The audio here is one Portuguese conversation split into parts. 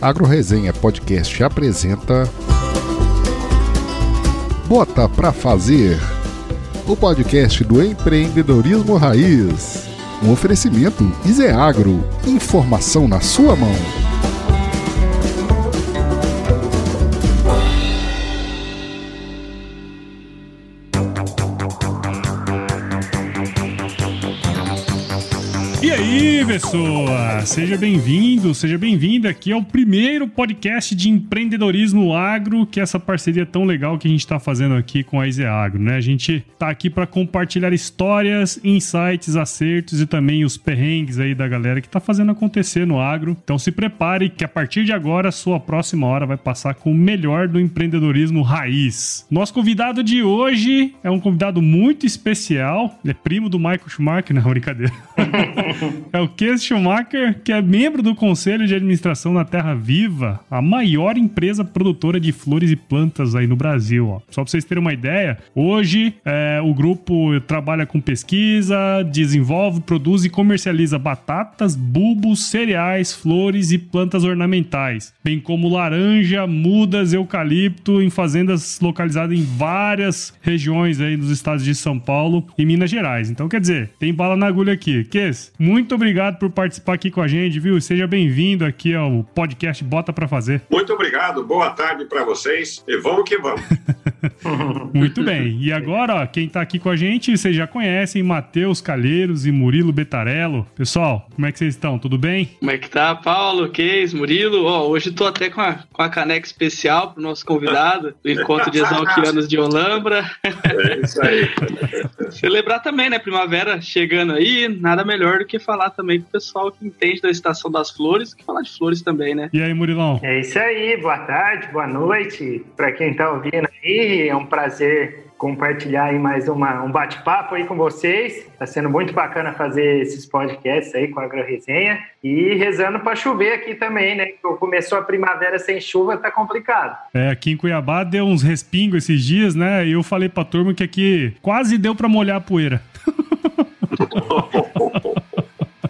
AgroResenha Podcast apresenta Bota pra Fazer, o podcast do empreendedorismo raiz. Um oferecimento Iseagro, informação na sua mão. Pessoa! Seja bem-vindo, seja bem-vinda aqui ao primeiro podcast de empreendedorismo agro, que é essa parceria tão legal que a gente está fazendo aqui com a Ize Agro, né? A gente está aqui para compartilhar histórias, insights, acertos e também os perrengues aí da galera que está fazendo acontecer no agro. Então se prepare que a partir de agora a sua próxima hora vai passar com o melhor do empreendedorismo raiz. Nosso convidado de hoje é um convidado muito especial, ele é primo do Michael Schumacher, não, brincadeira. é o Kees Schumacher, que é membro do Conselho de Administração da Terra Viva, a maior empresa produtora de flores e plantas aí no Brasil. Ó. Só para vocês terem uma ideia, hoje é, o grupo trabalha com pesquisa, desenvolve, produz e comercializa batatas, bulbos, cereais, flores e plantas ornamentais, bem como laranja, mudas, eucalipto em fazendas localizadas em várias regiões aí dos estados de São Paulo e Minas Gerais. Então, quer dizer, tem bala na agulha aqui. Kes, muito obrigado por participar aqui com a gente, viu? Seja bem-vindo aqui ao podcast Bota para Fazer. Muito obrigado, boa tarde para vocês e vamos que vamos. Muito bem. E agora, ó, quem tá aqui com a gente, vocês já conhecem, Matheus Calheiros e Murilo Betarello. Pessoal, como é que vocês estão? Tudo bem? Como é que tá, Paulo, Keis, Murilo? Ó, hoje tô até com a, com a caneca especial pro nosso convidado, do Encontro de Exalquianos de Olambra. É isso aí. Celebrar também, né? Primavera chegando aí, nada melhor do que falar também com o pessoal que entende da Estação das Flores, que falar de flores também, né? E aí, Murilão? É isso aí, boa tarde, boa noite para quem tá ouvindo aí, é um prazer compartilhar aí mais uma, um bate-papo aí com vocês. Tá sendo muito bacana fazer esses podcasts aí com a AgroResenha e rezando para chover aqui também, né? Começou a primavera sem chuva, tá complicado. É, aqui em Cuiabá deu uns respingos esses dias, né? E eu falei pra turma que aqui quase deu para molhar a poeira.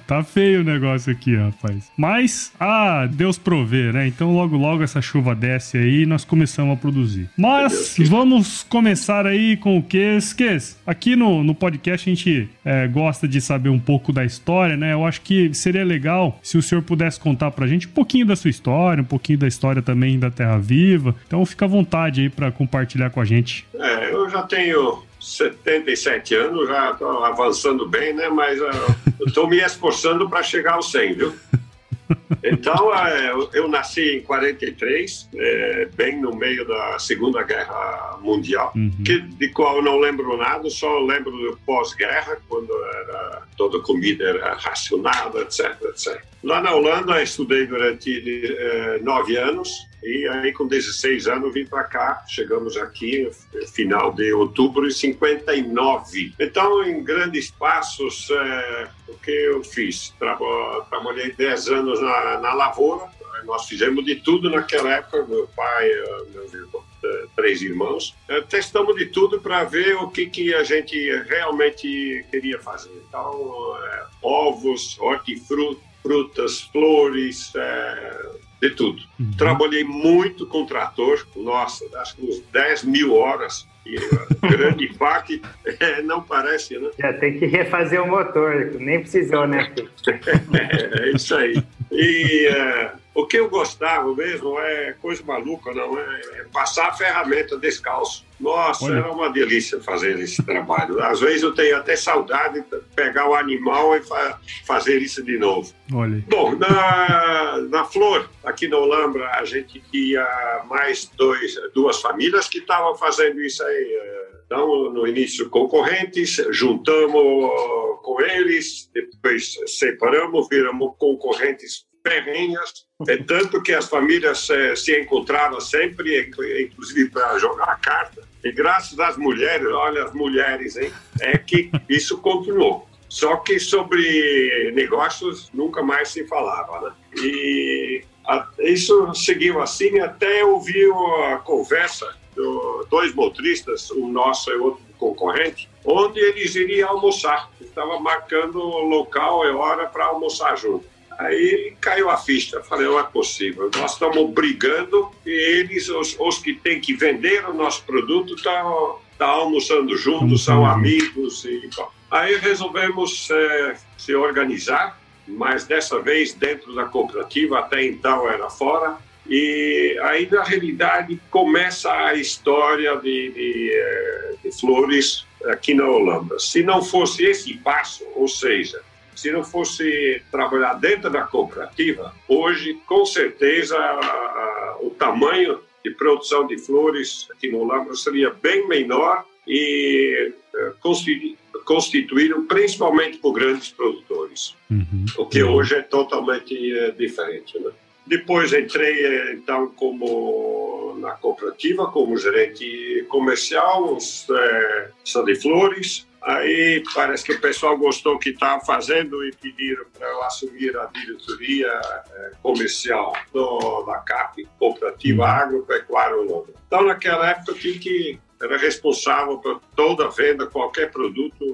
Tá feio o negócio aqui, rapaz. Mas, ah, Deus provê, né? Então logo logo essa chuva desce aí e nós começamos a produzir. Mas vamos começar aí com o Ques. Ques, aqui no, no podcast a gente é, gosta de saber um pouco da história, né? Eu acho que seria legal se o senhor pudesse contar pra gente um pouquinho da sua história, um pouquinho da história também da Terra Viva. Então fica à vontade aí para compartilhar com a gente. É, eu já tenho 77 anos, já estou avançando bem, né? Mas uh, estou me esforçando para chegar aos 100, viu? Então, uh, eu nasci em 43, é, bem no meio da Segunda Guerra Mundial, uhum. que, de qual eu não lembro nada, só lembro do pós-guerra, quando era, toda comida era racionada, etc, etc. Lá na Holanda, estudei durante uh, nove anos, e aí, com 16 anos, vim para cá. Chegamos aqui, final de outubro de 59. Então, em grandes passos, é, o que eu fiz? trabalhei 10 anos na, na lavoura. Nós fizemos de tudo naquela época. Meu pai, meus irmãos, é, três irmãos. É, testamos de tudo para ver o que, que a gente realmente queria fazer. Então, é, ovos, hortifrutas, flores, é, de tudo. Uhum. Trabalhei muito com trator, nossa, acho que uns 10 mil horas. E grande parte é, não parece, né? Já tem que refazer o motor, nem precisou, né? é, é isso aí. E uh, o que eu gostava mesmo é coisa maluca, não é, é passar a ferramenta descalço. Nossa, Olha. era uma delícia fazer esse trabalho. Às vezes eu tenho até saudade de pegar o animal e fa fazer isso de novo. Olha. Bom, na, na Flor, aqui na Olambra, a gente tinha mais dois, duas famílias que estavam fazendo isso aí. Então, no início, concorrentes, juntamos com eles, depois separamos, viramos concorrentes ferrenhas, é tanto que as famílias é, se encontravam sempre, inclusive para jogar carta. E graças às mulheres, olha as mulheres, hein, é que isso continuou. Só que sobre negócios nunca mais se falava, né? E a, isso seguiu assim até ouvir a conversa dos dois motoristas, um nosso e outro concorrente, onde eles iriam almoçar. Estava marcando local e hora para almoçar junto. Aí caiu a ficha. Falei, não é possível. Nós estamos brigando e eles, os, os que têm que vender o nosso produto, estão tá almoçando juntos, são amigos e Aí resolvemos é, se organizar, mas dessa vez dentro da cooperativa, até então era fora. E aí, na realidade, começa a história de, de, é, de flores aqui na Holanda. Se não fosse esse passo, ou seja, se não fosse trabalhar dentro da cooperativa, hoje, com certeza, a, a, o tamanho de produção de flores aqui no Holanda seria bem menor e uh, constituíram principalmente por grandes produtores, uhum. o que hoje é totalmente uh, diferente. Né? Depois entrei eh, então como na cooperativa como gerente comercial, é, de flores. Aí parece que o pessoal gostou que estava fazendo e pediram para eu assumir a diretoria é, comercial do, da CAP, Cooperativa uhum. Agropecuária Holanda. Então naquela época eu tinha que era responsável por toda a venda, qualquer produto,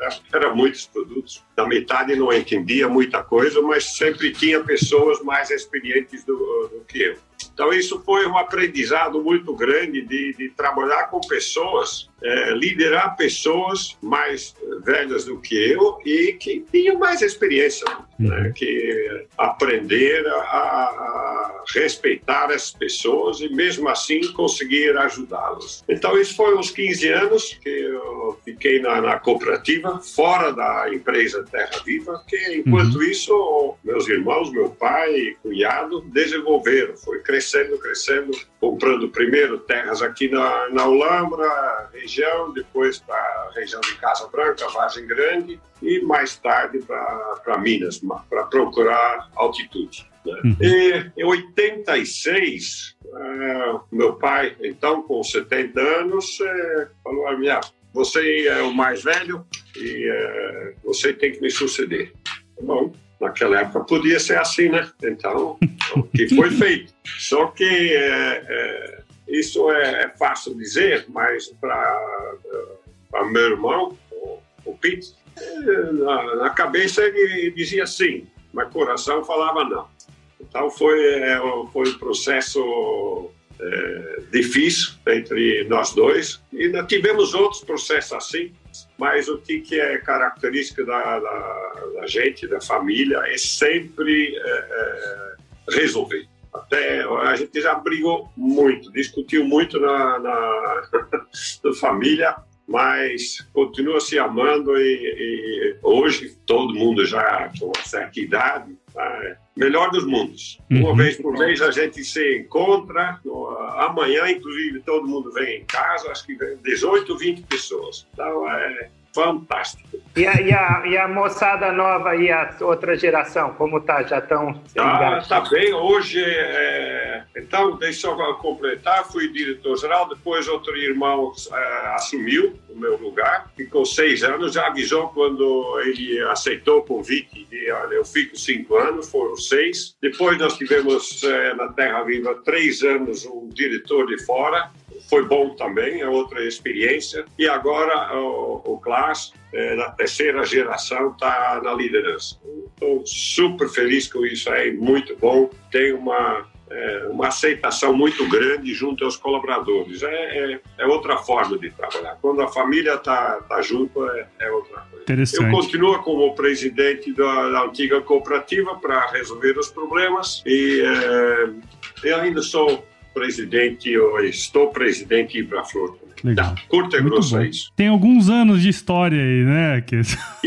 era, era, muitos produtos. Da metade não entendia muita coisa, mas sempre tinha pessoas mais experientes do, do que eu. Então, isso foi um aprendizado muito grande de, de trabalhar com pessoas, é, liderar pessoas mais velhas do que eu e que tinham mais experiência, né? Uhum. que aprender a, a, respeitar as pessoas e, mesmo assim, conseguir ajudá-los. Então, isso foi uns 15 anos que eu fiquei na, na cooperativa, fora da empresa Terra Viva, que, enquanto uhum. isso, meus irmãos, meu pai e cunhado desenvolveram, foi crescendo crescendo, crescendo, comprando primeiro terras aqui na, na Ulambra, região, depois para a região de Casa Branca, Vargem Grande, e mais tarde para Minas, para procurar altitude. Né? Uhum. E em 86, é, meu pai, então com 70 anos, é, falou a minha, você é o mais velho e é, você tem que me suceder. Bom, naquela época podia ser assim, né? Então, o que foi feito. Só que é, é, isso é, é, fácil dizer, mas para meu irmão, o, o Pete, na, na, cabeça ele dizia sim, mas coração falava não. Então foi, é, foi um processo é, difícil entre nós dois e nós tivemos outros processos assim mas o que, que é característica da, da, da, gente, da família, é sempre é, é, resolver. Até a gente já brigou muito, discutiu muito na, na, na família, mas continua se amando e, e, hoje todo mundo já com uma certa idade, tá? Melhor dos mundos. Uhum. Uma vez por mês a gente se encontra, amanhã inclusive todo mundo vem em casa, acho que 18, 20 pessoas. Então é fantástico. E a, e a, e a moçada nova e a outra geração, como tá? Já estão Tá, tá bem. Hoje, é... então, deixa eu completar, fui diretor-geral, depois outro irmão é, assumiu o meu lugar, ficou seis anos, já avisou quando ele aceitou o convite de, olha, eu fico cinco anos, foram seis. Depois nós tivemos é, na Terra Viva três anos um diretor de fora, foi bom também, é outra experiência. E agora o, o Klaas, é, na terceira geração, está na liderança. Estou super feliz com isso aí, muito bom. Tem uma é, uma aceitação muito grande junto aos colaboradores. É, é, é, outra forma de trabalhar. Quando a família está tá junto, é, é, outra coisa. Eu continuo como presidente da, da antiga cooperativa para resolver os problemas e é, eu ainda sou presidente, ou estou presidente para Flor. Legal. Tá, curta e grosso é isso. Tem alguns anos de história aí, né? Que...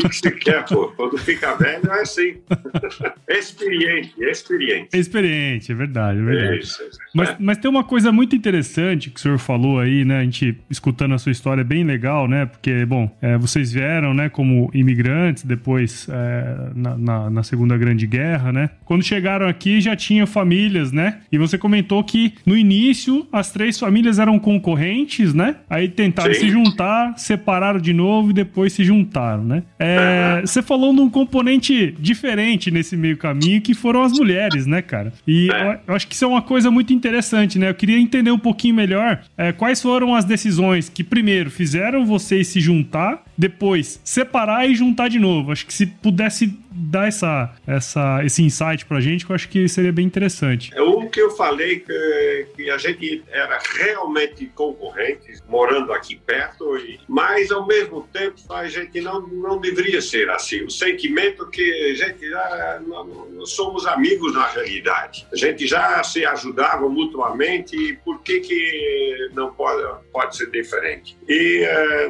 O que quer, pô? Quando fica velho é assim. experiente, experiente. Experiente, é verdade, é verdade. É isso, é isso. Mas, mas tem uma coisa muito interessante que o senhor falou aí, né? A gente escutando a sua história é bem legal, né? Porque, bom, é, vocês vieram, né, como imigrantes, depois é, na, na, na, Segunda Grande Guerra, né? Quando chegaram aqui já tinham famílias, né? E você comentou que no início, as três famílias eram concorrentes, né? Aí tentaram Sim. se juntar, separaram de novo e depois se juntaram, né? É, Você falou num componente diferente nesse meio caminho, que foram as mulheres, né, cara? E é. eu, eu, acho que isso é uma coisa muito interessante, né? Eu queria entender um pouquinho melhor é, quais foram as decisões que, primeiro, fizeram vocês se juntar, depois separar e juntar de novo. Acho que se pudesse dar essa, essa, esse insight pra gente, eu acho que seria bem interessante. É o que eu falei, que, que a gente era realmente concorrente, morando aqui perto, e, mas ao mesmo tempo a gente não, não deveria ser assim. O sentimento que a gente já não, somos amigos na realidade. A gente já se ajudava mutuamente e por que, que não pode, pode ser diferente? E. É,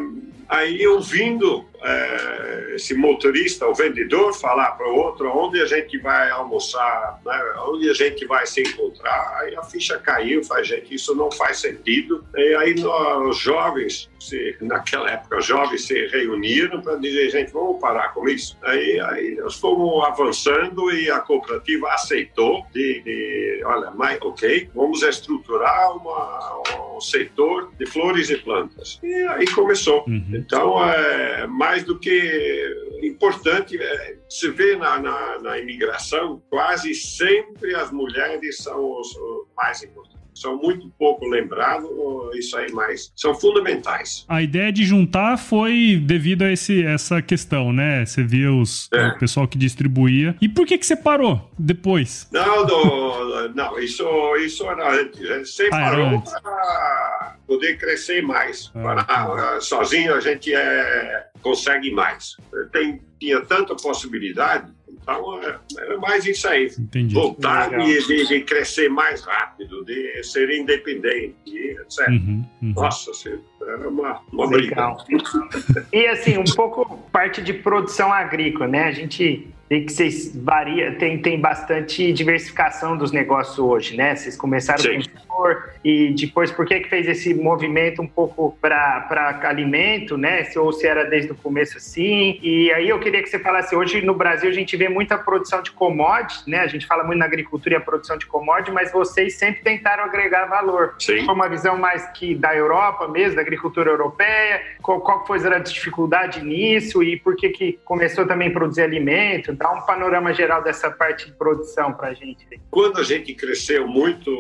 Aí, ouvindo é, esse motorista, o vendedor, falar para o outro onde a gente vai almoçar, né, onde a gente vai se encontrar, aí a ficha caiu, faz gente, isso não faz sentido. E aí nós, os jovens, se, naquela época, os jovens se reuniram para dizer, gente, vamos parar com isso. Aí, aí nós fomos avançando e a cooperativa aceitou de, de olha, mas, ok, vamos estruturar uma, setor de flores e plantas. E aí começou. Uhum. Então, é, mais do que importante, é, se vê na, na, na imigração, quase sempre as mulheres são os, os mais importantes são muito pouco lembrados, isso aí mais são fundamentais. A ideia de juntar foi devido a esse, essa questão, né? Você via os, é. o pessoal que distribuía. E por que que você parou depois? Não, do, não, isso, isso era antes. Gente sempre ah, parou para poder crescer mais. Ah, tá. sozinho a gente é, consegue mais. Tem, tinha tanta possibilidade então, é, era mais isso aí. Entendi. Voltar de, de, de, crescer mais rápido, de ser independente, etc. Uhum, uhum. Nossa, era uma, uma briga. E assim, um pouco parte de produção agrícola, né? A gente tem que vocês varia, tem, tem bastante diversificação dos negócios hoje, né? Vocês começaram Sim. com e depois por que que fez esse movimento um pouco para alimento, né? Se, ou se era desde o começo assim. E aí eu queria que você falasse, hoje no Brasil a gente vê muita produção de commodities, né? A gente fala muito na agricultura e a produção de commodities, mas vocês sempre tentaram agregar valor. Sim. Foi uma visão mais que da Europa mesmo, da agricultura europeia, qual, qual foi a dificuldade nisso e por que que começou também a produzir alimento? Dá um panorama geral dessa parte de produção para a gente. Quando a gente cresceu muito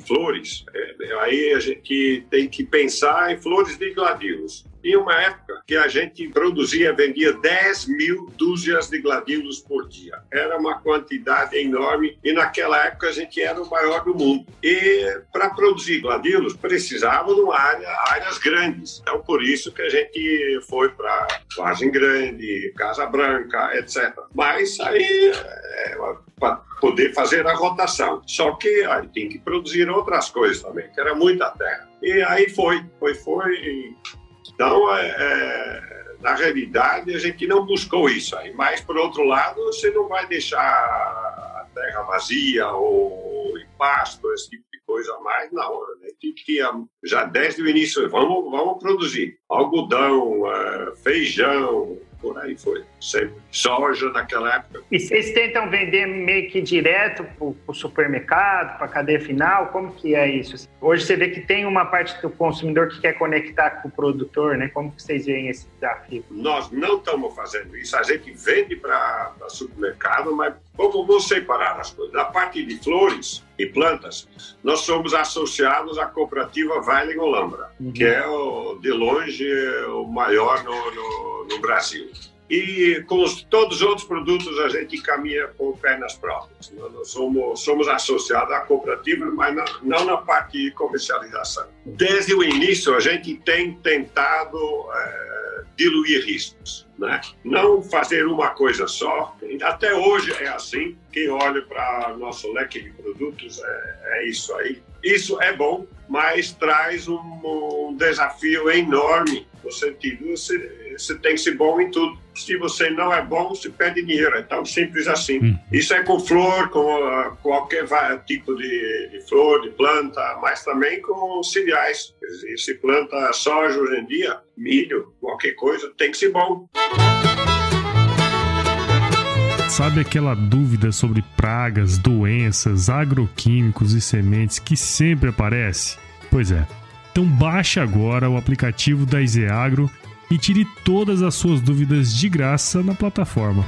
flores, é, aí a gente tem que pensar em flores de gladilos. Tinha uma época que a gente produzia, vendia 10 mil dúzias de gladilos por dia. Era uma quantidade enorme e naquela época a gente era o maior do mundo. E para produzir gladilos precisava de área, áreas grandes. Então por isso que a gente foi para Vargem Grande, Casa Branca, etc. Mas aí é, para poder fazer a rotação. Só que aí tem que produzir outras coisas também, que era muita terra. E aí foi, foi, foi. Então, é, é, na realidade, a gente não buscou isso aí. Mas, por outro lado, você não vai deixar a terra vazia ou em pasto, esse tipo de coisa mais. Não, a gente tinha já desde o início, vamos, vamos produzir algodão, é, feijão, por aí foi, sempre. Soja naquela época. E vocês tentam vender meio que direto para o supermercado, para a cadeia final? Como que é isso? Hoje você vê que tem uma parte do consumidor que quer conectar com o produtor, né? Como que vocês veem esse desafio? Nós não estamos fazendo isso. A gente vende para supermercado, mas vamos, vamos separar as coisas. Na parte de flores e plantas, nós somos associados à cooperativa Vale Olambra, uhum. que é, o, de longe, o maior no, no, no Brasil. E com os, todos os outros produtos a gente caminha com pernas próprias. Nós somos, somos associados à cooperativa, mas não, não, na parte de comercialização. Desde o início a gente tem tentado é, diluir riscos. Né? Não fazer uma coisa só. Até hoje é assim. Quem olha para nosso leque de produtos é, é isso aí. Isso é bom, mas traz um, um desafio enorme no sentido você, você tem que ser bom em tudo. Se você não é bom, você perde dinheiro. É tão simples assim. Hum. Isso é com flor, com uh, qualquer tipo de, de, flor, de planta, mas também com cereais. Se planta soja hoje em dia, milho, qualquer coisa, tem que ser bom. Sabe aquela dúvida sobre pragas, doenças, agroquímicos e sementes que sempre aparece? Pois é. Então baixe agora o aplicativo da Izeagro e tire todas as suas dúvidas de graça na plataforma.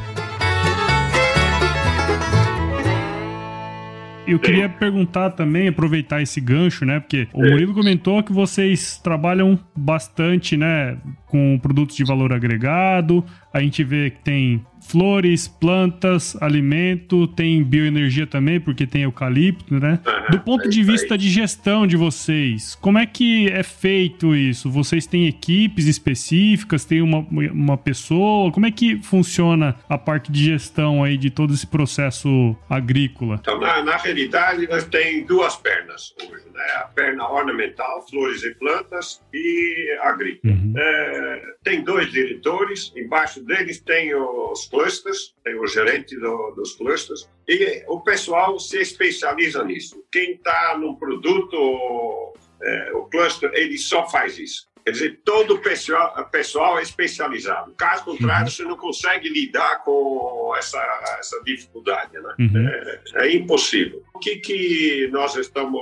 Eu queria perguntar também, aproveitar esse gancho, né? Porque o Murilo comentou que vocês trabalham bastante, né? Com produtos de valor agregado. A gente vê que tem flores, plantas, alimento, tem bioenergia também, porque tem eucalipto, né? Do ponto de vista de gestão de vocês, como é que é feito isso? Vocês têm equipes específicas, tem uma, uma pessoa? Como é que funciona a parte de gestão aí de todo esse processo agrícola? Então, na, na realidade, nós temos duas pernas hoje, né? A perna ornamental, flores e plantas, e agrícola. Uhum. É, tem dois diretores, embaixo deles tem os clusters, tem o gerente do, dos clusters, e o pessoal se especializa nisso. Quem está no produto, é, o cluster, ele só faz isso. Quer dizer, todo o pessoal, pessoal é especializado. Caso contrário, uhum. você não consegue lidar com essa, essa dificuldade. Né? Uhum. É, é, impossível. O que, que nós estamos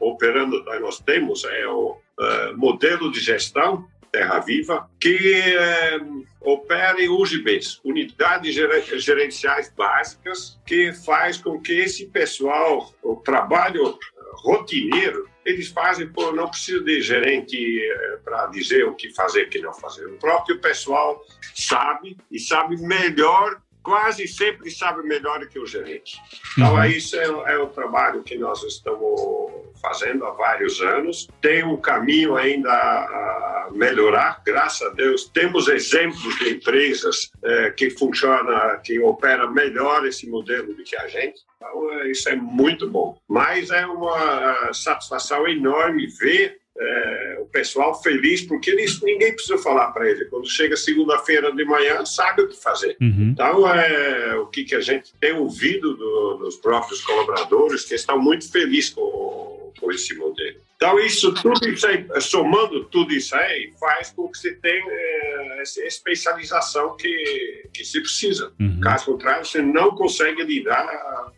operando, nós temos é o uh, modelo de gestão Terra Viva, que é, opere UGBs, Unidades Gerenciais Básicas, que faz com que esse pessoal, o trabalho rotineiro, eles fazem por não precisa de gerente é, para dizer o que fazer e o que não fazer. O próprio pessoal sabe e sabe melhor quase sempre sabe melhor que o gerente. Então, uhum. isso é, é, o trabalho que nós estamos fazendo há vários anos. Tem um caminho ainda a melhorar, graças a Deus. Temos exemplos de empresas é, que funcionam, que operam melhor esse modelo do que a gente. Então, é, isso é muito bom. Mas é uma satisfação enorme ver é, o pessoal feliz, porque eles, ninguém precisa falar para ele. Quando chega segunda-feira de manhã, sabe o que fazer. Uhum. Então, é o que, que a gente tem ouvido do, dos próprios colaboradores, que estão muito felizes com, com esse modelo. Então, isso tudo isso aí, somando tudo isso aí, faz com que você tenha é, essa especialização que, que se precisa. Uhum. Caso contrário, você não consegue lidar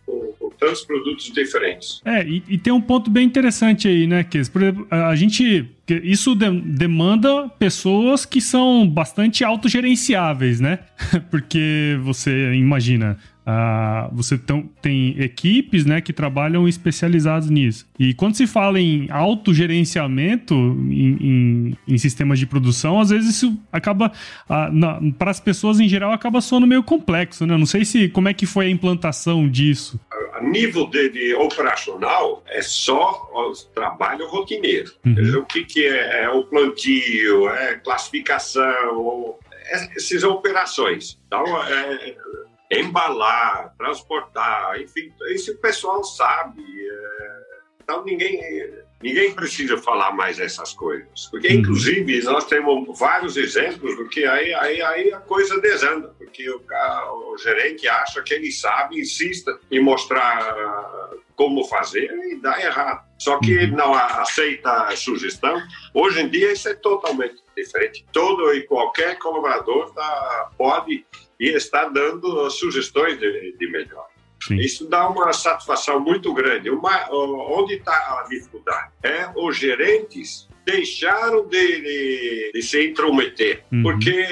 com, com tantos produtos diferentes. É, e, e, tem um ponto bem interessante aí, né, que por exemplo, a gente isso de, demanda pessoas que são bastante autogerenciáveis, né? Porque você imagina, Uh, você tem equipes né, que trabalham especializadas nisso. E quando se fala em autogerenciamento em, em, em sistemas de produção, às vezes isso acaba, uh, para as pessoas em geral, acaba soando meio complexo. Né? Não sei se como é que foi a implantação disso. A nível de, de operacional, é só o trabalho rotineiro. Uhum. O que, que é? É o plantio, é classificação, é, essas operações. Então, é, embalar, transportar, enfim, o pessoal sabe. É... Então ninguém, ninguém precisa falar mais essas coisas. Porque, uhum. inclusive, nós temos vários exemplos do que aí, aí, aí a coisa desanda. Porque o, o gerente acha que ele sabe, insista em mostrar como fazer e dá errado. Só que uhum. não aceita a sugestão. Hoje em dia isso é totalmente diferente. Todo e qualquer colaborador tá, pode e está dando sugestões de, de melhor. Sim. Isso dá uma satisfação muito grande. Uma, onde está a dificuldade? É os gerentes deixaram de, de, de se intrometer, uhum. porque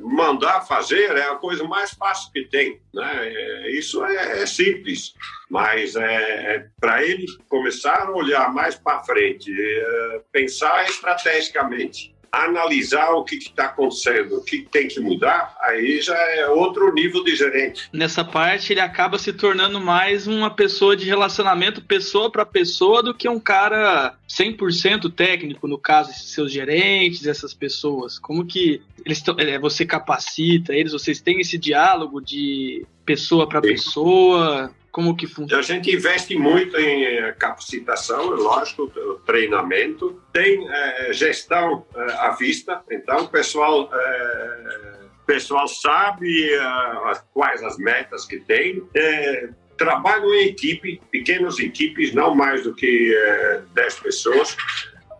mandar fazer é a coisa mais fácil que tem. Né? É, isso é, é simples, mas é, é para ele começar a olhar mais para frente, é, pensar estrategicamente analisar o que está acontecendo, o que tem que mudar, aí já é outro nível de gerente. Nessa parte, ele acaba se tornando mais uma pessoa de relacionamento pessoa para pessoa do que um cara 100% técnico, no caso, seus gerentes, essas pessoas. Como que eles tão, é, você capacita eles, vocês têm esse diálogo de pessoa para pessoa? Como que funciona? A gente investe muito em eh, capacitação, lógico, treinamento, tem é, gestão é, à vista, então o pessoal, é, pessoal sabe quais as metas que tem, trabalham em equipe, pequenas equipes, não mais do que 10 pessoas,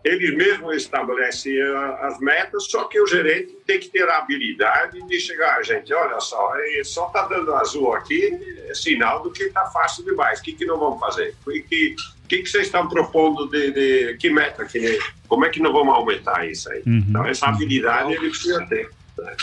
eles mesmos estabelecem as metas, só que o gerente tem que ter a habilidade de chegar, a gente, olha só, só está dando azul aqui, é sinal do que está fácil demais, o que, que não vamos fazer? O que, que, que vocês estão propondo de, de que meta, que, como é que não vamos aumentar isso aí? Uhum. Então, essa habilidade ele precisa ter.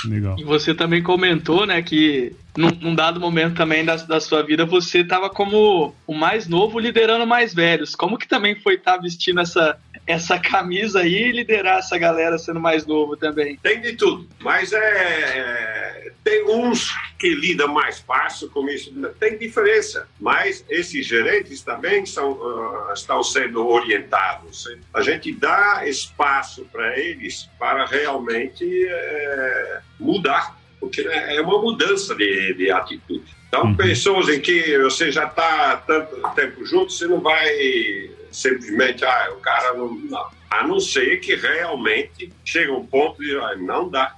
Legal. E você também comentou, né, que num, num dado momento também da, da sua vida você estava como o mais novo liderando mais velhos. Como que também foi estar tá vestindo essa, essa camisa aí e liderar essa galera sendo mais novo também? Tem de tudo, mas é, é tem uns que lidam mais fácil com isso, tem diferença, mas esses gerentes também são, uh, estão sendo orientados. A gente dá espaço para eles para realmente é, mudar, porque é uma mudança de, de atitude. Então, uhum. pessoas em que você já está tanto tempo junto, você não vai simplesmente, ah, o cara não, não. A não ser que realmente chega um ponto de, ah, não dá.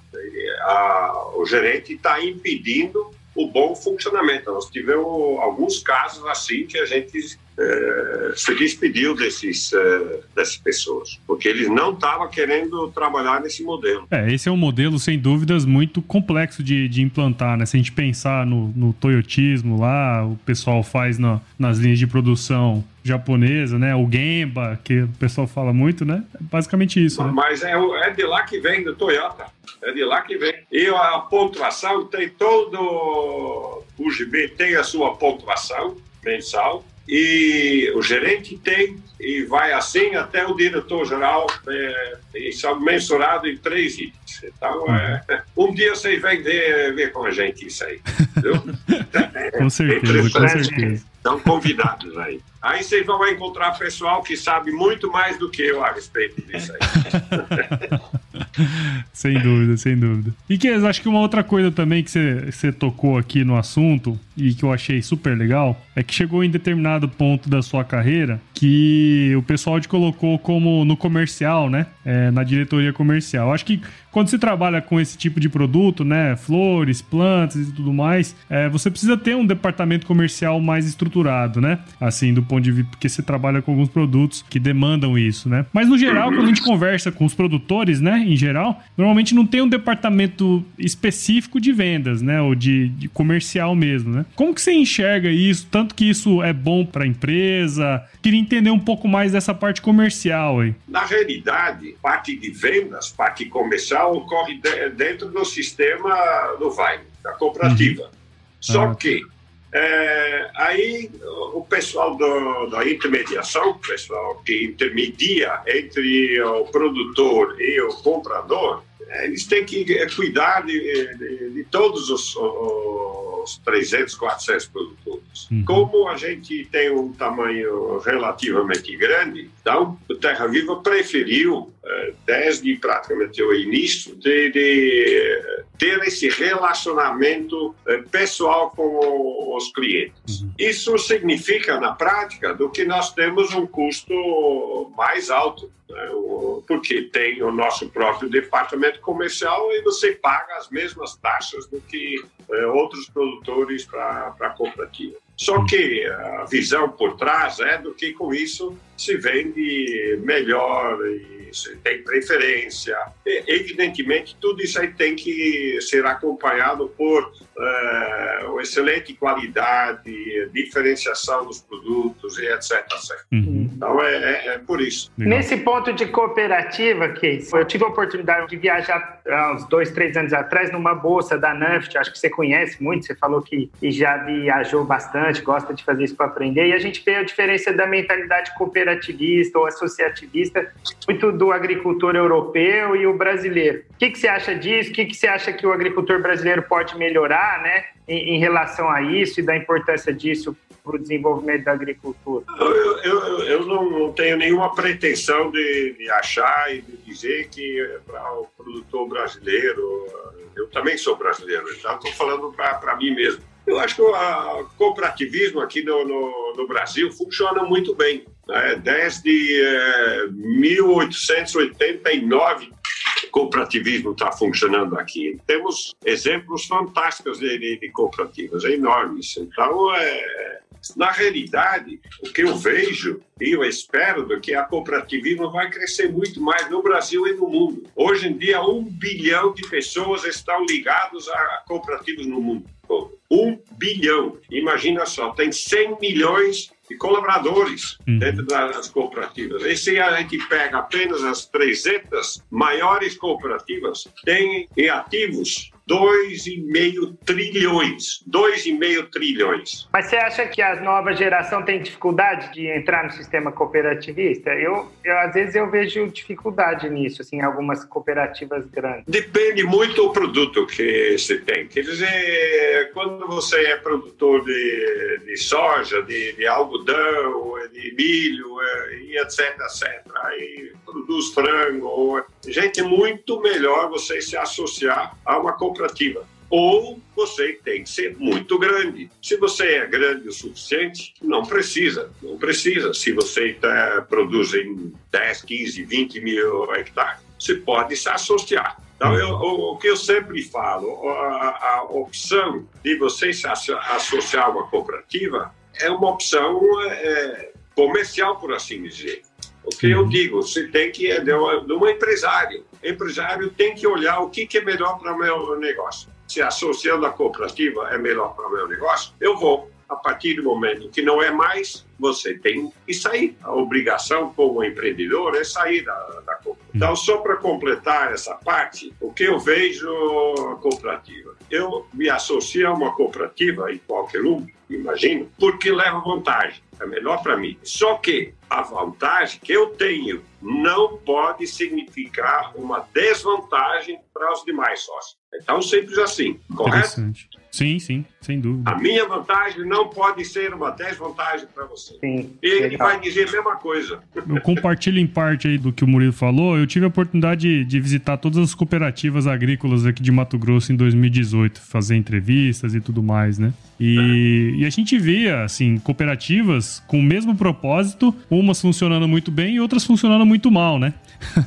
A, o gerente está impedindo o bom funcionamento. Nós tivemos alguns casos assim que a gente é, se despediu desses, é, dessas pessoas, porque eles não estavam querendo trabalhar nesse modelo. É, esse é um modelo, sem dúvidas, muito complexo de, de implantar, né? Se a gente pensar no, no toyotismo lá, o pessoal faz na, nas linhas de produção japonesa, né? O Gemba, que o pessoal fala muito, né? É basicamente isso. Né? Mas é, é de lá que vem, do Toyota. É de lá que vem. E a pontuação tem todo. O GB tem a sua pontuação mensal e o gerente tem e vai assim até o diretor-geral é, e são mensurados em três itens. Então, é, um dia vocês vêm ver, ver com a gente isso aí. com certeza, com certeza. Estão convidados aí. Aí vocês vão encontrar pessoal que sabe muito mais do que eu a respeito disso aí. sem dúvida, sem dúvida. E que acho que uma outra coisa também que você tocou aqui no assunto e que eu achei super legal é que chegou em determinado ponto da sua carreira que o pessoal te colocou como no comercial, né? É, na diretoria comercial. Acho que quando você trabalha com esse tipo de produto, né? Flores, plantas e tudo mais, é, você precisa ter um departamento comercial mais estruturado, né? Assim, do ponto de vista, porque você trabalha com alguns produtos que demandam isso, né? Mas no geral, quando a gente conversa com os produtores, né? Em geral, normalmente não tem um departamento específico de vendas, né? Ou de, de comercial mesmo, né? Como que você enxerga isso? Tanto que isso é bom para a empresa? Queria entender um pouco mais dessa parte comercial aí. Na realidade, parte de vendas, parte comercial ocorre dentro do sistema do Vine, da cooperativa. Uhum. Só ah. que é, aí o pessoal do, da intermediação, o pessoal que intermedia entre o produtor e o comprador, eles têm que cuidar de, de, de todos os, os 300, 400 produtores. Uhum. Como a gente tem um tamanho relativamente grande, então o Terra Viva preferiu, desde praticamente o início, de, de ter esse relacionamento eh, pessoal com os clientes. Uhum. Isso significa, na prática, do que nós temos um custo mais alto né? porque tem o nosso próprio departamento comercial e você paga as mesmas taxas do que é, outros produtores para a cooperativa. Só que a visão por trás é do que com isso se vende melhor e se tem preferência. E, evidentemente, tudo isso aí tem que ser acompanhado por uh, excelente qualidade, diferenciação dos produtos e etc. etc. Uhum. Então, é, é, é, por isso. Nesse ponto de cooperativa, Keis, eu tive a oportunidade de viajar há uns dois, três anos atrás numa bolsa da NAFT, acho que você conhece muito, você falou que já viajou bastante, gosta de fazer isso para aprender, e a gente vê a diferença da mentalidade cooperativista ou associativista, muito do agricultor europeu e o brasileiro. O que, que você acha disso? O que, que você acha que o agricultor brasileiro pode melhorar né, em, em relação a isso e da importância disso para o desenvolvimento da agricultura? Eu, eu, eu não tenho nenhuma pretensão de, de achar e de dizer que para o produtor brasileiro, eu também sou brasileiro, então estou falando para mim mesmo. Eu acho que o cooperativismo aqui no, no, no Brasil funciona muito bem. Né? Desde é, 1889, cooperativismo está funcionando aqui. Temos exemplos fantásticos de, de, de cooperativas, enormes. Então, é, Na realidade, o que eu vejo e eu espero que a cooperativismo vai crescer muito mais no Brasil e no mundo. Hoje em dia, um bilhão de pessoas estão ligadas a cooperativas no mundo. Um bilhão. Imagina só, tem 100 milhões de colaboradores uhum. dentro das cooperativas. E se a gente pega apenas as 300 maiores cooperativas, tem em ativos 2,5 trilhões. 2,5 trilhões. Mas você acha que a nova geração tem dificuldade de entrar no sistema cooperativista? Eu, eu às vezes eu vejo dificuldade nisso, assim, em algumas cooperativas grandes. Depende muito do produto que você tem. Quer dizer, quando você é produtor de, de soja, de, de algodão, de milho, é, e etc, etc, aí produz frango, gente, é muito melhor você se associar a uma cooperativa cooperativa. Ou você tem que ser muito grande. Se você é grande o suficiente, não precisa. Não precisa. Se você tá, produz em 10, 15, 20 mil hectares, você pode se associar. Então, eu, o, o, que eu sempre falo, a, a, opção de você se associar a uma cooperativa é uma opção é, comercial, por assim dizer. O que eu digo, você tem que é de, um empresário. O empresário tem que olhar o que, que é melhor para o meu negócio. Se associando à cooperativa é melhor para o meu negócio, eu vou. A partir do momento que não é mais, você tem que sair. A obrigação como empreendedor é sair da, da cooperativa. Então, só para completar essa parte, o que eu vejo a cooperativa? Eu me associo a uma cooperativa, em qualquer um, imagino, porque leva vantagem é melhor para mim. Só que a vantagem que eu tenho não pode significar uma desvantagem para os demais sócios. É tão simples assim, correto? Sim, sim, sem dúvida. A minha vantagem não pode ser uma desvantagem para você. Sim, Ele legal. vai dizer a mesma coisa. Eu compartilho em parte aí do que o Murilo falou. Eu tive a oportunidade de visitar todas as cooperativas agrícolas aqui de Mato Grosso em 2018, fazer entrevistas e tudo mais, né? E, e, a gente via, assim, cooperativas com o mesmo propósito, umas funcionando muito bem e outras funcionando muito mal, né?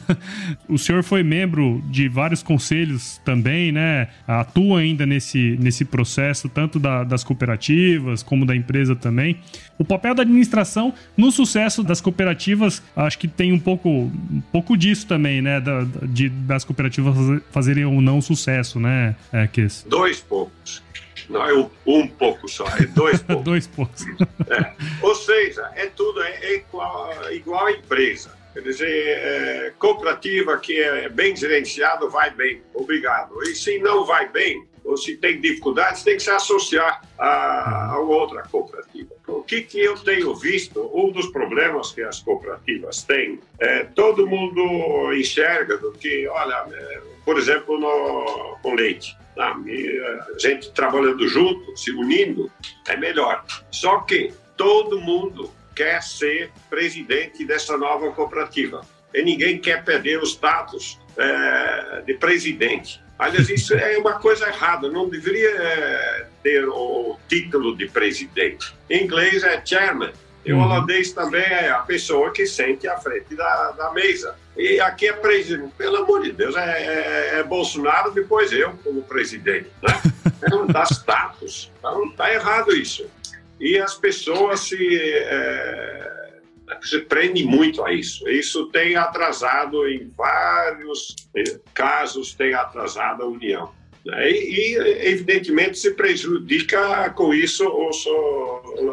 o senhor foi membro de vários conselhos também, né? Atua ainda nesse, nesse processo, tanto da, das cooperativas como da empresa também. O papel da administração no sucesso das cooperativas, acho que tem um pouco, um pouco disso também, né? Da, de, das cooperativas fazerem ou não sucesso, né, é, Kiss? Dois poucos. Não é um pouco só, é dois poucos. dois poucos. É. Ou seja, é tudo é, é igual, igual a empresa. Quer dizer, é, cooperativa que é bem gerenciado vai bem, obrigado. E se não vai bem, ou se tem dificuldades, tem que se associar a, a outra cooperativa. O que, que eu tenho visto, um dos problemas que as cooperativas têm, é, todo mundo enxerga do que, olha, é, por exemplo, no, com leite. Tá? a gente trabalhando junto, se unindo, é melhor. Só que todo mundo quer ser presidente dessa nova cooperativa. E ninguém quer perder o status é, de presidente. Aliás, isso é uma coisa errada, não deveria é, ter o título de presidente. Em inglês é chairman. E o uhum. holandês também é a pessoa que sente à frente da, da mesa. E aqui é presidente. Pelo amor de Deus, é, é, é Bolsonaro, depois eu como presidente. Né? Não dá status. Então, está errado isso. E as pessoas se, é, se prendem muito a isso. Isso tem atrasado, em vários casos, tem atrasado a União. Né? E, evidentemente, se prejudica com isso os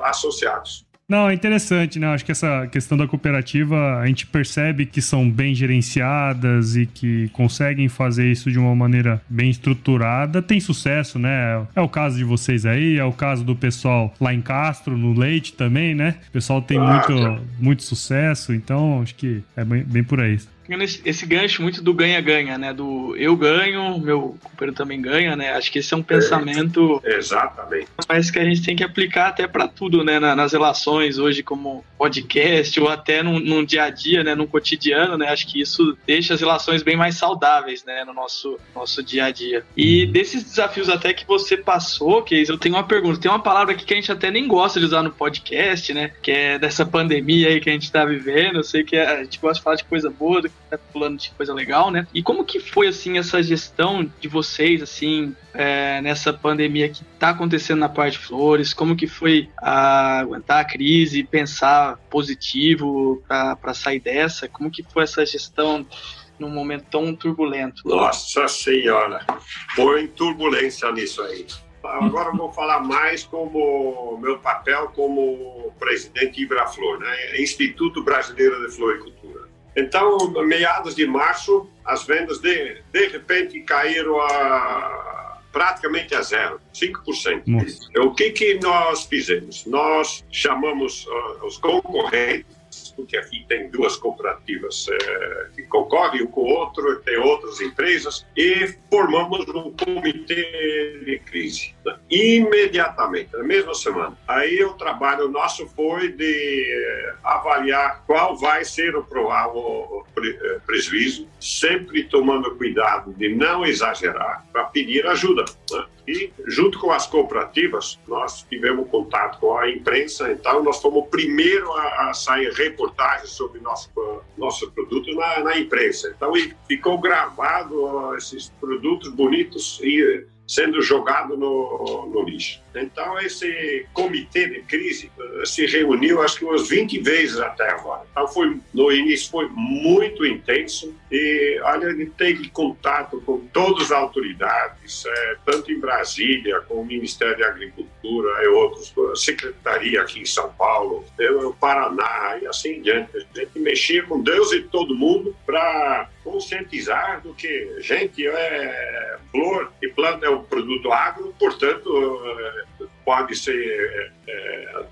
associados. Não, é interessante, né? Acho que essa questão da cooperativa, a gente percebe que são bem gerenciadas e que conseguem fazer isso de uma maneira bem estruturada. Tem sucesso, né? É o caso de vocês aí, é o caso do pessoal lá em Castro, no Leite também, né? O pessoal tem ah, muito, muito sucesso, então acho que é bem, bem por aí esse, esse gancho muito do ganha-ganha, né? Do eu ganho, meu companheiro também ganha, né? Acho que esse é um pensamento. É, exatamente. Mas que a gente tem que aplicar até para tudo, né? nas relações hoje, como podcast, ou até no, no dia a dia, né? No cotidiano, né? Acho que isso deixa as relações bem mais saudáveis, né? No nosso, nosso dia a dia. E desses desafios até que você passou, Keis, eu tenho uma pergunta. Tem uma palavra aqui que a gente até nem gosta de usar no podcast, né? Que é dessa pandemia aí que a gente tá vivendo. Eu sei que a gente gosta de falar de coisa boa, pulando de coisa legal, né? E como que foi, assim, essa gestão de vocês, assim, é, nessa pandemia que tá acontecendo na parte de flores? Como que foi a, aguentar a crise, pensar positivo para sair dessa? Como que foi essa gestão num momento tão turbulento? Nossa Senhora, põe turbulência nisso aí. Agora vou falar mais como meu papel como presidente Ibraflor, né? Instituto Brasileiro de Floricultura. Então, meados de março, as vendas de, de repente caíram a praticamente a zero, 5%. Nossa. O que, que nós fizemos? Nós chamamos uh, os concorrentes porque aqui tem duas cooperativas é, que concorrem um com o outro, tem outras empresas, e formamos um comitê de crise. Né? Imediatamente, na mesma semana. Aí o trabalho nosso foi de é, avaliar qual vai ser o, o, é, prejuízo, sempre tomando cuidado de não exagerar, para pedir ajuda. Né? E, junto com as cooperativas, nós tivemos contato com a imprensa, então nós fomos primeiro a, a sair reportagens sobre nosso, nosso produto na, na imprensa. Então, ficou gravado esses produtos bonitos e sendo jogado no, no, lixo. Então, esse comitê de crise eh, se reuniu, acho que umas 20 vezes até agora. Então, foi, no início foi muito intenso e, olha, ele teve contato com todas as autoridades, é, tanto em Brasília, com o Ministério da Agricultura e outros, a Secretaria aqui em São Paulo, o Paraná e assim diante. A gente mexia com Deus e todo mundo para conscientizar do que, gente, é flor e planta é um produto agro, portanto, pode ser é,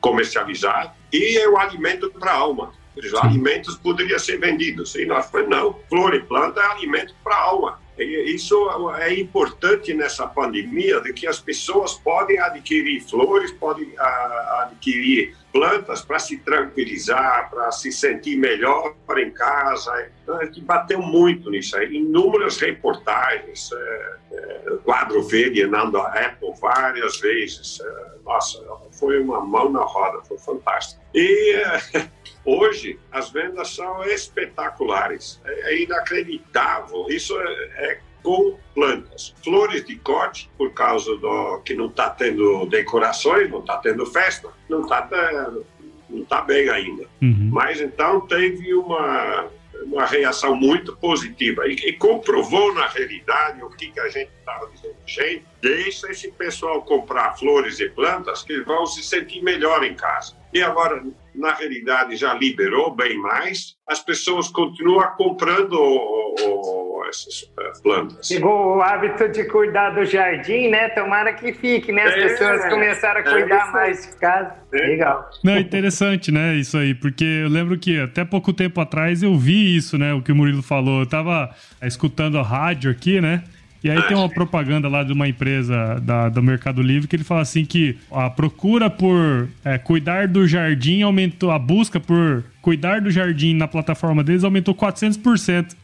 comercializado e é o alimento para a alma. Os alimentos poderiam ser vendidos. E nós falamos, não, flor e planta é alimento para a alma. E isso é importante nessa pandemia, de que as pessoas podem adquirir flores, podem adquirir plantas para se tranquilizar, para se sentir melhor em casa. Então, a gente bateu muito nisso aí. Inúmeras reportagens, é, é, quadro verde na Apple várias vezes. É, nossa, foi uma mão na roda, foi fantástico. E é, hoje as vendas são espetaculares, é, é inacreditável. Isso é, é com plantas. Flores de corte, por causa do que não está tendo decorações, não está tendo festa, não está não tá bem ainda. Uhum. Mas então teve uma, uma reação muito positiva e, e comprovou na realidade o que, que a gente estava dizendo. Gente, deixa esse pessoal comprar flores e plantas que vão se sentir melhor em casa. E agora, na realidade, já liberou bem mais, as pessoas continuam comprando o, o, essas eh, plantas. Chegou o hábito de cuidar do jardim, né? Tomara que fique, né? As é, pessoas começaram a é cuidar é mais de casa. É. Legal. Não, é interessante, né? Isso aí, porque eu lembro que até pouco tempo atrás eu vi isso, né? O que o Murilo falou. Eu tava escutando a rádio aqui, né? E aí tem uma propaganda lá de uma empresa da, do Mercado Livre que ele fala assim que a procura por é, cuidar do jardim aumentou, a busca por cuidar do jardim na plataforma deles aumentou 400%.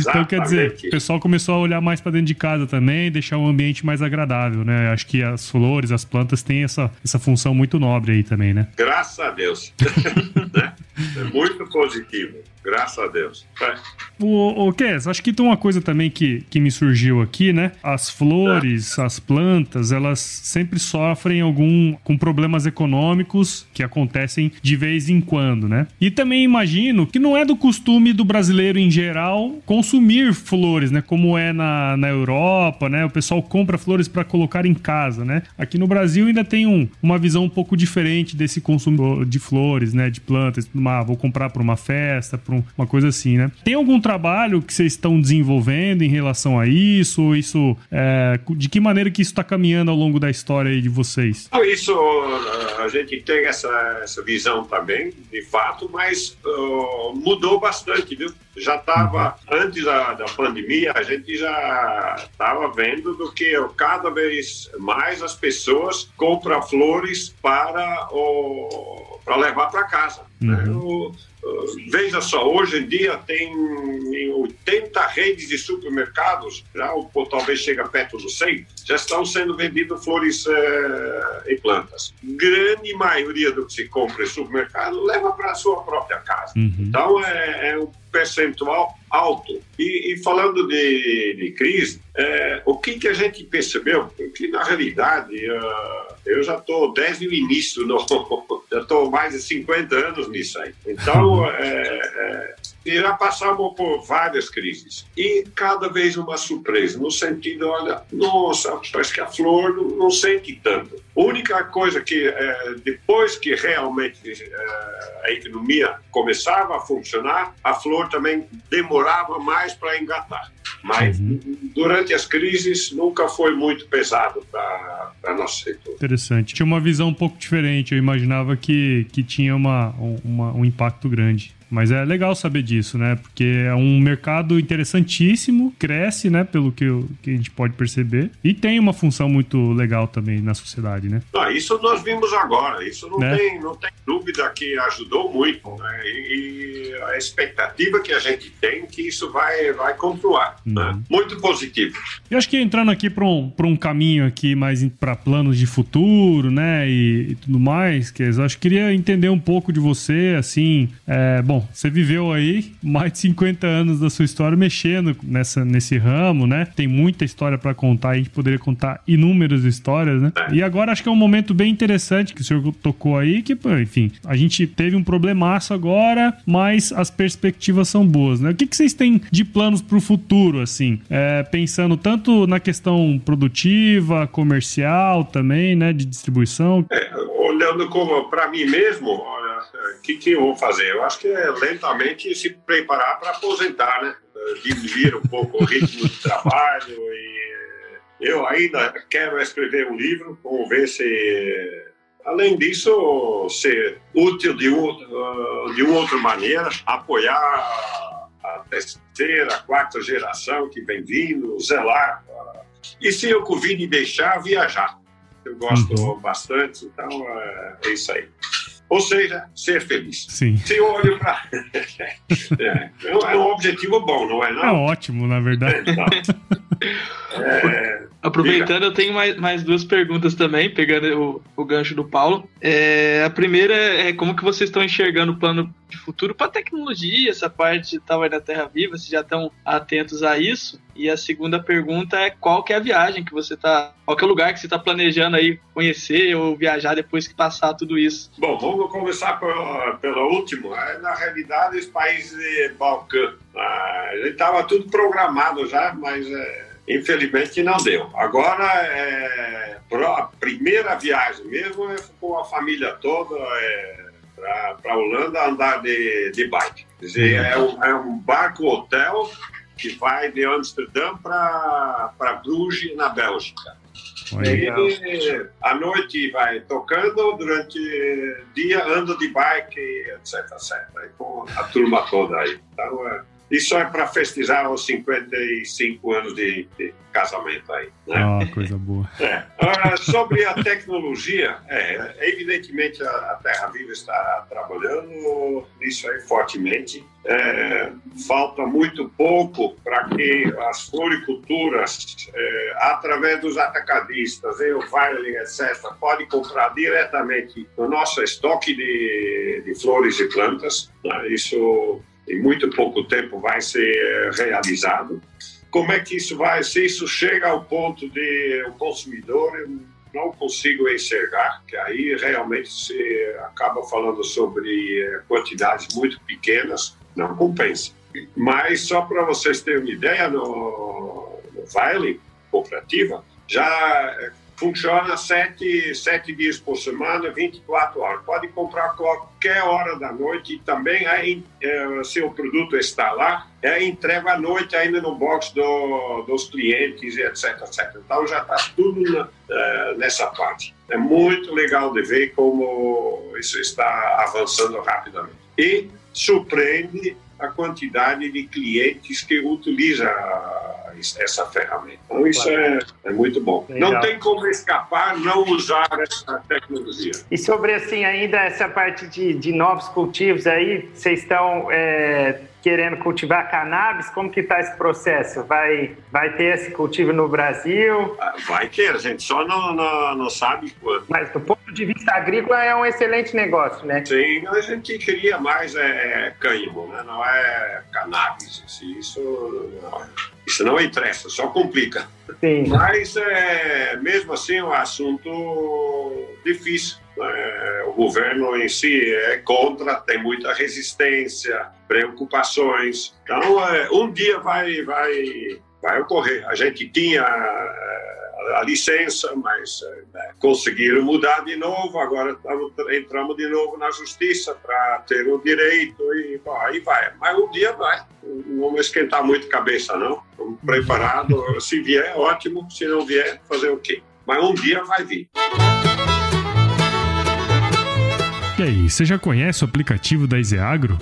então, quer dizer, o pessoal começou a olhar mais para dentro de casa também, deixar o ambiente mais agradável, né? Acho que as flores, as plantas têm essa, essa função muito nobre aí também, né? Graças a Deus. é muito positivo. Graças a Deus. É. O, o Kes, acho que tem uma coisa também que, que me surgiu aqui, né? As flores, é. as plantas, elas sempre sofrem algum com problemas econômicos que acontecem de vez em quando, né? E também imagino que não é do costume do brasileiro em geral consumir flores, né? Como é na, na Europa, né? O pessoal compra flores para colocar em casa, né? Aqui no Brasil ainda tem um, uma visão um pouco diferente desse consumo de flores, né? De plantas. Uma, vou comprar para uma festa, para um, uma coisa assim, né? Tem algum trabalho que vocês estão desenvolvendo em relação a isso? Isso, é, de que maneira que isso está caminhando ao longo da história aí de vocês? Isso, a gente tem essa, essa visão também, de fato, mas uh, mudou bastante, viu? Já estava, antes da, da pandemia, a gente já estava vendo do que cada vez mais as pessoas compram flores para, o, para levar para casa. Né? Uhum. Né? O, Veja só, hoje em dia tem 80 redes de supermercados, já ou, talvez chega perto dos 100, já estão sendo vendidas flores é, e plantas. Grande maioria do que se compra em supermercado leva para a sua própria casa. Uhum. Então é, é um percentual alto. E, e falando de, de crise, é, o que, que a gente percebeu? Que, na realidade, uh, eu já estou desde o início, no, já estou mais de 50 anos nisso aí. Então, é, é, já passamos por várias crises. E cada vez uma surpresa, no sentido, olha, nossa, parece que a flor não, não sente tanto. A única coisa que, é, depois que realmente é, a economia começava a funcionar, a flor também demorava mais para engatar. Mas uhum. durante as crises nunca foi muito pesado para nosso setor. Interessante. Tinha uma visão um pouco diferente. Eu imaginava que, que tinha uma, uma um impacto grande. Mas é legal saber disso, né? Porque é um mercado interessantíssimo, cresce, né? Pelo que, eu, que a gente pode perceber. E tem uma função muito legal também na sociedade, né? Não, isso nós vimos agora. Isso não, né? tem, não tem dúvida que ajudou muito. Né? E, a expectativa que a gente tem que isso vai, vai continuar. Né? Uhum. Né? Muito positivo. Eu acho que entrando aqui para um, um caminho aqui mais para planos de futuro, né? E, e tudo mais, que eu acho que queria entender um pouco de você, assim. É, bom, você viveu aí mais de 50 anos da sua história mexendo nessa, nesse ramo, né? Tem muita história para contar, a gente poderia contar inúmeras histórias, né? E agora acho que é um momento bem interessante que o senhor tocou aí, que, enfim, a gente teve um problemaço agora, mas as perspectivas são boas, né? O que, que vocês têm de planos para o futuro, assim? É, pensando tanto na questão produtiva, comercial também, né? De distribuição. É, olhando como para mim mesmo, o que, que eu vou fazer? Eu acho que é lentamente se preparar para aposentar, né? Diminuir um pouco o ritmo de trabalho e eu ainda quero escrever um livro, vamos ver se Além disso, ser útil de, de uma outra maneira, apoiar a terceira, a quarta geração que vem vindo, zelar. E se o Covid deixar, viajar. Eu gosto uhum. bastante, então é, é isso aí. Ou seja, ser feliz. Sim. Se eu olho para. é, é um objetivo bom, não é? Não? É ótimo, na verdade. Então, é, Aproveitando, eu tenho mais, mais duas perguntas também, pegando o, o gancho do Paulo. É, a primeira é como que vocês estão enxergando o plano de futuro para tecnologia, essa parte de tal da Terra Viva, se já estão atentos a isso? E a segunda pergunta é qual que é a viagem que você está, qual que é o lugar que você está planejando aí conhecer ou viajar depois que passar tudo isso? Bom, vamos começar pelo, pelo último. É, na realidade, os países Balcã. Ah, ele estava tudo programado já, mas é, Infelizmente não deu. Agora, é, a primeira viagem mesmo é com a família toda é, para a Holanda andar de, de bike. Quer dizer, é um, é um barco-hotel que vai de Amsterdã para Bruges, na Bélgica. E à noite vai tocando, durante o dia anda de bike, etc, etc. com a turma toda aí. Então, é, isso é para festejar os 55 anos de, de casamento aí. Né? Ah, coisa boa. É. Sobre a tecnologia, é, evidentemente a, Terra Viva está trabalhando nisso aí fortemente. É, falta muito pouco para que as floriculturas, é, através dos atacadistas, eu, Vale, etc., podem comprar diretamente no nosso estoque de, de flores e plantas. Né? Isso em muito pouco tempo vai ser eh, realizado. Como é que isso vai, se isso chega ao ponto de o consumidor, eu não consigo enxergar, que aí realmente se acaba falando sobre eh, quantidades muito pequenas, não compensa. Mas só para vocês terem uma ideia, no, no Vale Cooperativa, já eh, funciona sete, sete dias por semana, 24 horas. Pode comprar qualquer hora da noite e também, aí, é, se o produto está lá, é entrega à noite ainda no box do, dos clientes, etc, etc. Então já está tudo na, uh, nessa parte. É muito legal de ver como isso está avançando rapidamente. E surpreende a quantidade de clientes que utilizam essa ferramenta. Então, isso é, é muito bom. Legal. Não tem como escapar não usar essa tecnologia. E sobre, assim, ainda essa parte de, de novos cultivos aí, vocês estão é, querendo cultivar cannabis, como que está esse processo? Vai, vai ter esse cultivo no Brasil? Ah, vai ter, a gente só não, não, não sabe quando. Mas do ponto de vista agrícola, é um excelente negócio, né? Sim, a gente queria mais é, cânhamo, né? não é cannabis. Isso não, isso não interessa, só complica. Sim. Mas, é, mesmo assim, é um assunto difícil. Né? O governo em si é contra, tem muita resistência, preocupações. Então, é, um dia vai, vai, vai ocorrer. A gente tinha é, a licença, mas é, conseguiram mudar de novo. Agora entramos de novo na justiça para ter o direito e bom, aí vai. Mas um dia vai. Não vamos esquentar muito a cabeça, não. Estamos preparados. Se vier, ótimo. Se não vier, fazer o quê? Mas um dia vai vir. E aí, você já conhece o aplicativo da Iseagro?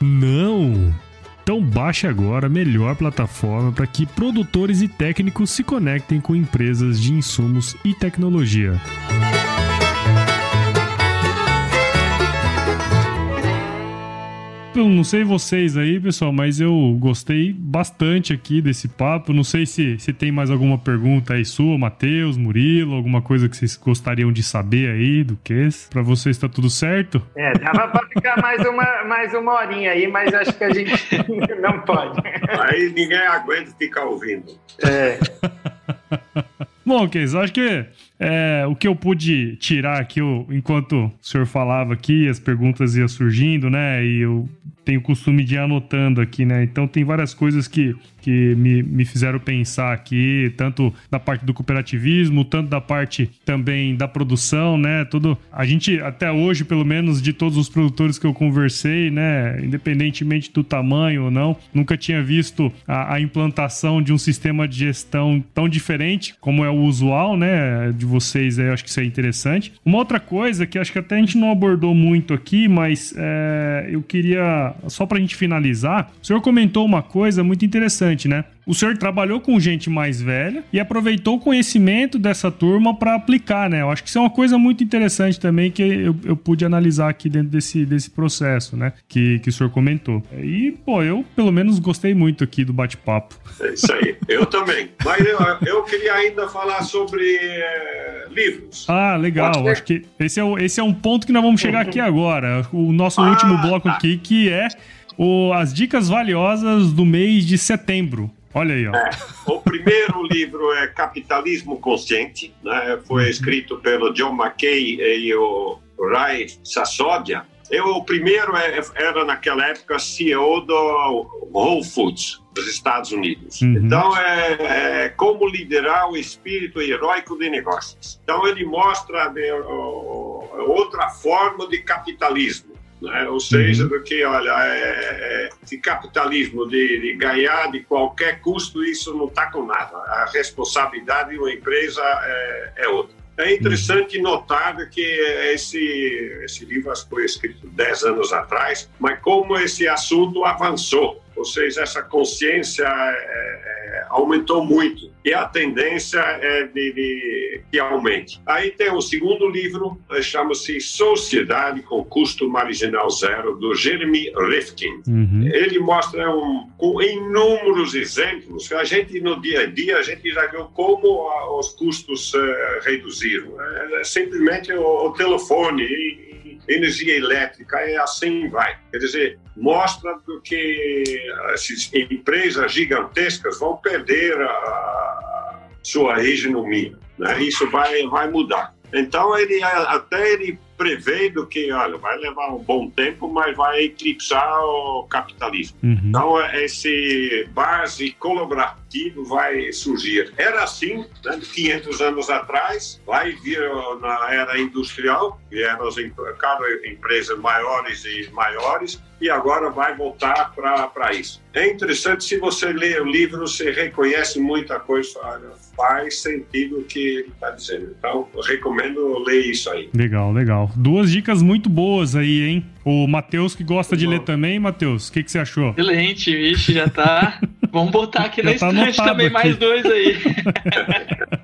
Não! Então baixe agora a melhor plataforma para que produtores e técnicos se conectem com empresas de insumos e tecnologia. Eu não sei vocês aí, pessoal, mas eu gostei bastante aqui desse papo. Não sei se, se tem mais alguma pergunta aí sua, Matheus, Murilo, alguma coisa que vocês gostariam de saber aí do que Para vocês está tudo certo? É, dava para ficar mais uma, mais uma horinha aí, mas acho que a gente não pode. Aí ninguém aguenta ficar ouvindo. É. Bom, Keis, acho que é, o que eu pude tirar aqui, enquanto o senhor falava aqui, as perguntas iam surgindo, né? E eu tenho o costume de ir anotando aqui, né? Então tem várias coisas que, que me, me fizeram pensar aqui, tanto da parte do cooperativismo, tanto da parte também da produção, né? Tudo. A gente, até hoje, pelo menos, de todos os produtores que eu conversei, né? Independentemente do tamanho ou não, nunca tinha visto a, a implantação de um sistema de gestão tão diferente como é o usual, né? De vocês, eu acho que isso é interessante. Uma outra coisa que acho que até a gente não abordou muito aqui, mas é, eu queria só para a gente finalizar, o senhor comentou uma coisa muito interessante, né? O senhor trabalhou com gente mais velha e aproveitou o conhecimento dessa turma para aplicar, né? Eu acho que isso é uma coisa muito interessante também que eu, eu pude analisar aqui dentro desse, desse processo, né? Que, que o senhor comentou. E, pô, eu pelo menos gostei muito aqui do bate-papo. É isso aí. Eu também. Mas eu, eu queria ainda falar sobre é, livros. Ah, legal. Acho que esse é, o, esse é um ponto que nós vamos chegar aqui agora. O nosso ah, último bloco tá. aqui, que é o, as dicas valiosas do mês de setembro. Olha aí, ó. É, o primeiro livro é Capitalismo Consciente, né? foi uhum. escrito pelo John McKay e o Ray Sassodia. Eu, o primeiro é, era, naquela época, CEO do Whole Foods, dos Estados Unidos. Uhum. Então, é, é, como liderar o espírito heróico de negócios. Então, ele mostra de, outra forma de capitalismo né? Ou seja, uhum. do que, olha, é, é, esse capitalismo de, de, ganhar de qualquer custo, isso não está com nada. A responsabilidade de uma empresa é, é outra. É interessante uhum. notar que esse, esse livro foi escrito 10 anos atrás, mas como esse assunto avançou, ou seja, essa consciência é, é, aumentou muito e a tendência é de, de, que aumente. Aí tem o segundo livro, eh, chama-se Sociedade com Custo Marginal Zero, do Jeremy Rifkin. Uhum. Ele mostra um, com inúmeros exemplos, a gente no dia a dia, a gente já viu como os custos uh, reduziram. É, é simplesmente o, o telefone e, energia elétrica, é assim vai. Quer dizer, mostra que essas empresas gigantescas vão perder a sua hegemonia. Né? Isso vai, vai mudar. Então, ele até ele prevê do que, olha, vai levar um bom tempo, mas vai eclipsar o capitalismo. Uhum. Então, esse base colaborativo vai surgir. Era assim, né, 500 anos atrás, vai vir na era industrial, vieram as cada empresas maiores e maiores, e agora vai voltar para isso. É interessante, se você lê o livro, você reconhece muita coisa, faz sentido o que ele está dizendo. Então, eu recomendo ler isso aí. Legal, legal. Duas dicas muito boas aí, hein? O Matheus, que gosta de ler também, Matheus, o que, que você achou? Excelente, vixe, já tá. Vamos botar aqui já na tá estante também aqui. mais dois aí.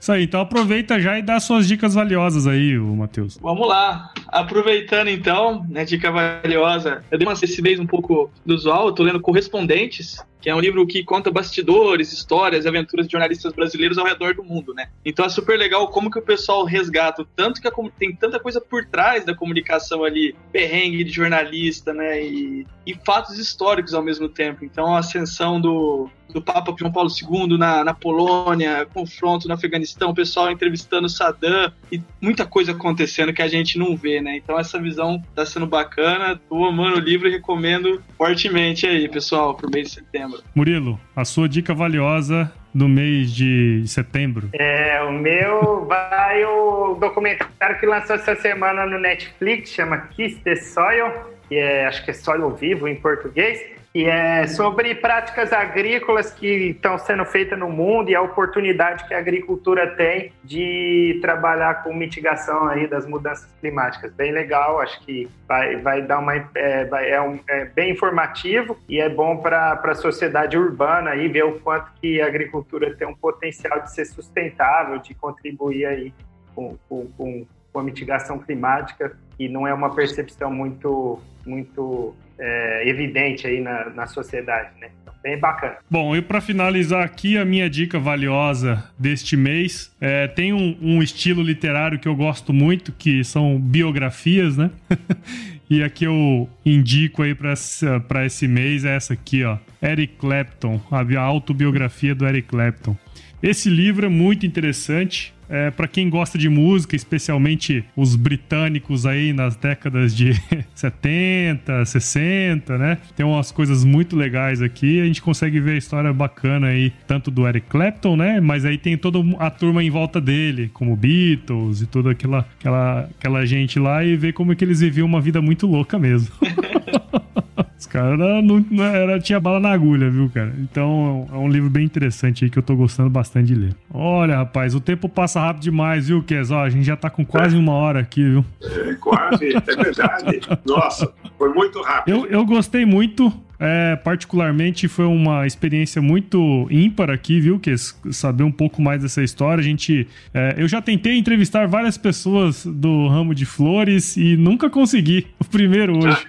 Isso aí, então aproveita já e dá suas dicas valiosas aí, Matheus. Vamos lá. Aproveitando então, né, dica valiosa. Eu dei uma mês um pouco inusual, eu tô lendo Correspondentes, que é um livro que conta bastidores, histórias aventuras de jornalistas brasileiros ao redor do mundo, né? Então é super legal como que o pessoal resgata, tanto que a, tem tanta coisa por trás da comunicação ali, perrengue de jornalista, né? E, e fatos históricos ao mesmo tempo. Então a ascensão do, do Papa João Paulo II na, na Polônia, confronto no Afeganistão, o pessoal entrevistando Saddam e muita coisa acontecendo que a gente não vê, né? Então essa visão tá sendo bacana, tô amando o livro e recomendo fortemente aí, pessoal, pro mês de setembro. Murilo, a sua dica valiosa no mês de setembro? É, o meu vai o documentário que lançou essa semana no Netflix, chama Kiss the Soil, que é, acho que é Soil Vivo em português que é sobre práticas agrícolas que estão sendo feitas no mundo e a oportunidade que a agricultura tem de trabalhar com mitigação aí das mudanças climáticas. Bem legal, acho que vai, vai dar uma é, é, um, é bem informativo e é bom para a sociedade urbana aí ver o quanto que a agricultura tem um potencial de ser sustentável, de contribuir aí com, com com a mitigação climática e não é uma percepção muito muito é, evidente aí na, na sociedade, né? Então, bem bacana. Bom, e para finalizar aqui, a minha dica valiosa deste mês é, tem um, um estilo literário que eu gosto muito, que são biografias, né? E aqui eu indico aí para esse mês é essa aqui, ó. Eric Clapton, a autobiografia do Eric Clapton. Esse livro é muito interessante. É, para quem gosta de música, especialmente os britânicos aí nas décadas de 70, 60, né? Tem umas coisas muito legais aqui. A gente consegue ver a história bacana aí, tanto do Eric Clapton, né? Mas aí tem toda a turma em volta dele, como Beatles e toda aquela, aquela, aquela gente lá, e ver como é que eles viviam uma vida muito louca mesmo. Os caras não, não era, tinha bala na agulha, viu, cara? Então é um livro bem interessante aí que eu tô gostando bastante de ler. Olha, rapaz, o tempo passa rápido demais, viu, Kes? Ó, a gente já tá com quase uma hora aqui, viu? É, quase, é verdade. Nossa, foi muito rápido. Eu, eu gostei muito. É, particularmente foi uma experiência muito ímpar aqui, viu? Que saber um pouco mais dessa história. A gente, é, eu já tentei entrevistar várias pessoas do ramo de flores e nunca consegui. O primeiro hoje.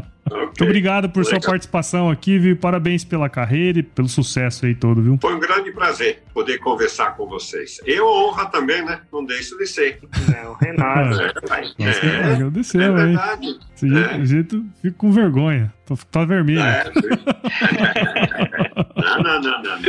Okay. Muito obrigado por Legal. sua participação aqui, viu? Parabéns pela carreira e pelo sucesso aí todo, viu? Foi um grande prazer poder conversar com vocês. Eu honra também, né? Não deixo de ser. Não, Renato. É, é, é, agradeceu, é verdade. Hein? Jeito, é. jeito, fico com vergonha. Tô, tá vermelho. É, não, não, não, não.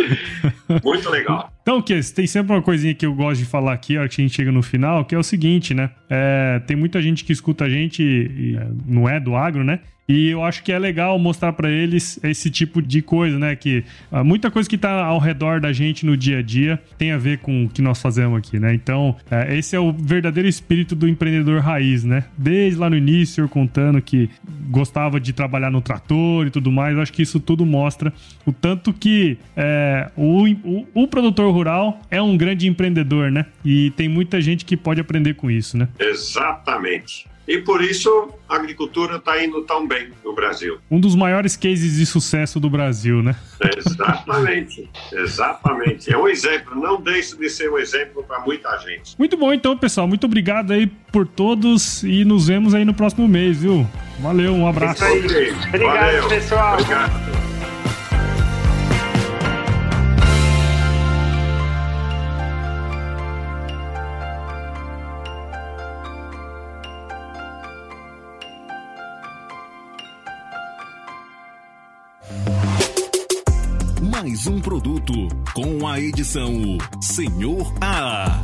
Muito legal. Então, que tem sempre uma coisinha que eu gosto de falar aqui, ó, que a gente chega no final, que é o seguinte, né? É, tem muita gente que escuta a gente, e, não é do agro, né? E eu acho que é legal mostrar para eles esse tipo de coisa, né? Que uh, muita coisa que tá ao redor da gente no dia a dia tem a ver com o que nós fazemos aqui, né? Então, uh, esse é o verdadeiro espírito do empreendedor raiz, né? Desde lá no início, eu contando que gostava de trabalhar no trator e tudo mais, acho que isso tudo mostra o tanto que é, o, o, o produtor rural é um grande empreendedor, né? E tem muita gente que pode aprender com isso, né? Exatamente. E por isso a agricultura está indo tão bem no Brasil. Um dos maiores cases de sucesso do Brasil, né? Exatamente, exatamente. É um exemplo, não deixe de ser um exemplo para muita gente. Muito bom, então, pessoal. Muito obrigado aí por todos e nos vemos aí no próximo mês, viu? Valeu, um abraço. Isso aí. Obrigado, Valeu. pessoal. Obrigado. Produto com a edição Senhor A.